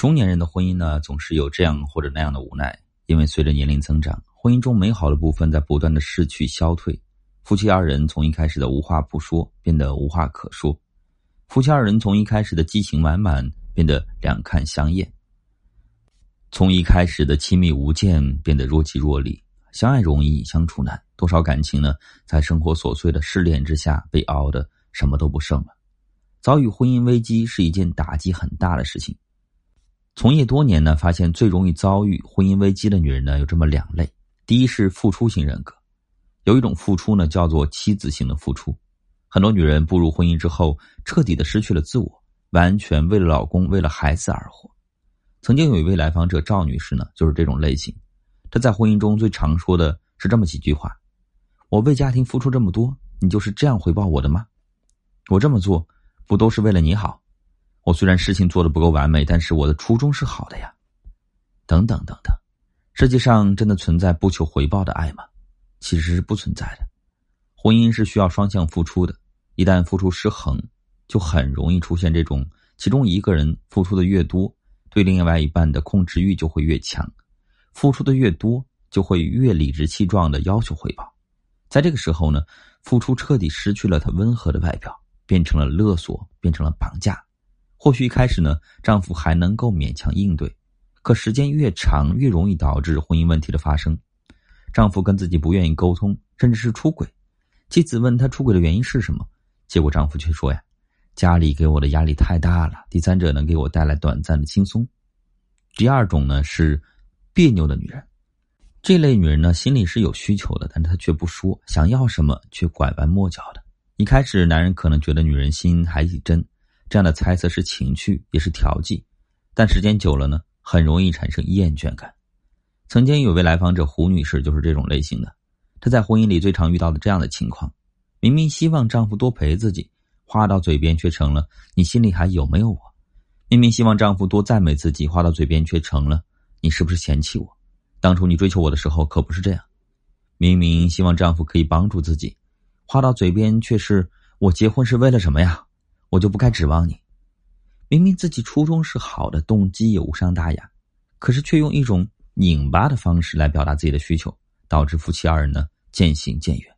中年人的婚姻呢，总是有这样或者那样的无奈，因为随着年龄增长，婚姻中美好的部分在不断的逝去消退。夫妻二人从一开始的无话不说，变得无话可说；夫妻二人从一开始的激情满满，变得两看相厌；从一开始的亲密无间，变得若即若离。相爱容易相处难，多少感情呢，在生活琐碎的试炼之下，被熬得什么都不剩了。遭遇婚姻危机是一件打击很大的事情。从业多年呢，发现最容易遭遇婚姻危机的女人呢，有这么两类。第一是付出型人格，有一种付出呢，叫做妻子型的付出。很多女人步入婚姻之后，彻底的失去了自我，完全为了老公、为了孩子而活。曾经有一位来访者赵女士呢，就是这种类型。她在婚姻中最常说的是这么几句话：“我为家庭付出这么多，你就是这样回报我的吗？我这么做，不都是为了你好？”我虽然事情做的不够完美，但是我的初衷是好的呀。等等等等，世界上真的存在不求回报的爱吗？其实是不存在的。婚姻是需要双向付出的，一旦付出失衡，就很容易出现这种：其中一个人付出的越多，对另外一半的控制欲就会越强；付出的越多，就会越理直气壮的要求回报。在这个时候呢，付出彻底失去了它温和的外表，变成了勒索，变成了绑架。或许一开始呢，丈夫还能够勉强应对，可时间越长，越容易导致婚姻问题的发生。丈夫跟自己不愿意沟通，甚至是出轨。妻子问他出轨的原因是什么，结果丈夫却说呀：“家里给我的压力太大了，第三者能给我带来短暂的轻松。”第二种呢是别扭的女人，这类女人呢心里是有需求的，但是她却不说，想要什么却拐弯抹角的。一开始男人可能觉得女人心还挺真。这样的猜测是情趣，也是调剂，但时间久了呢，很容易产生厌倦感。曾经有位来访者胡女士就是这种类型的，她在婚姻里最常遇到的这样的情况：明明希望丈夫多陪自己，话到嘴边却成了“你心里还有没有我”；明明希望丈夫多赞美自己，话到嘴边却成了“你是不是嫌弃我？当初你追求我的时候可不是这样”；明明希望丈夫可以帮助自己，话到嘴边却是“我结婚是为了什么呀？”我就不该指望你。明明自己初衷是好的，动机也无伤大雅，可是却用一种拧巴的方式来表达自己的需求，导致夫妻二人呢渐行渐远。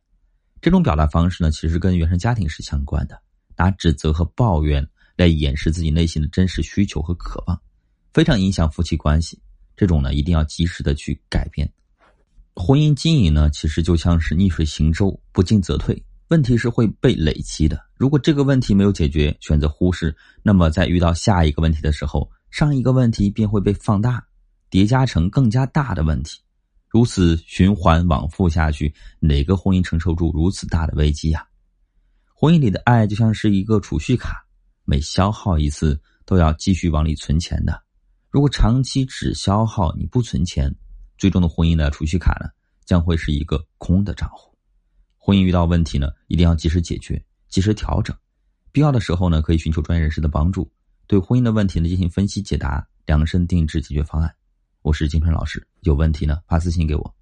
这种表达方式呢，其实跟原生家庭是相关的，拿指责和抱怨来掩饰自己内心的真实需求和渴望，非常影响夫妻关系。这种呢，一定要及时的去改变。婚姻经营呢，其实就像是逆水行舟，不进则退。问题是会被累积的。如果这个问题没有解决，选择忽视，那么在遇到下一个问题的时候，上一个问题便会被放大，叠加成更加大的问题。如此循环往复下去，哪个婚姻承受住如此大的危机呀？婚姻里的爱就像是一个储蓄卡，每消耗一次都要继续往里存钱的。如果长期只消耗你不存钱，最终的婚姻的储蓄卡呢，将会是一个空的账户。婚姻遇到问题呢，一定要及时解决，及时调整，必要的时候呢，可以寻求专业人士的帮助，对婚姻的问题呢进行分析解答，量身定制解决方案。我是金春老师，有问题呢发私信给我。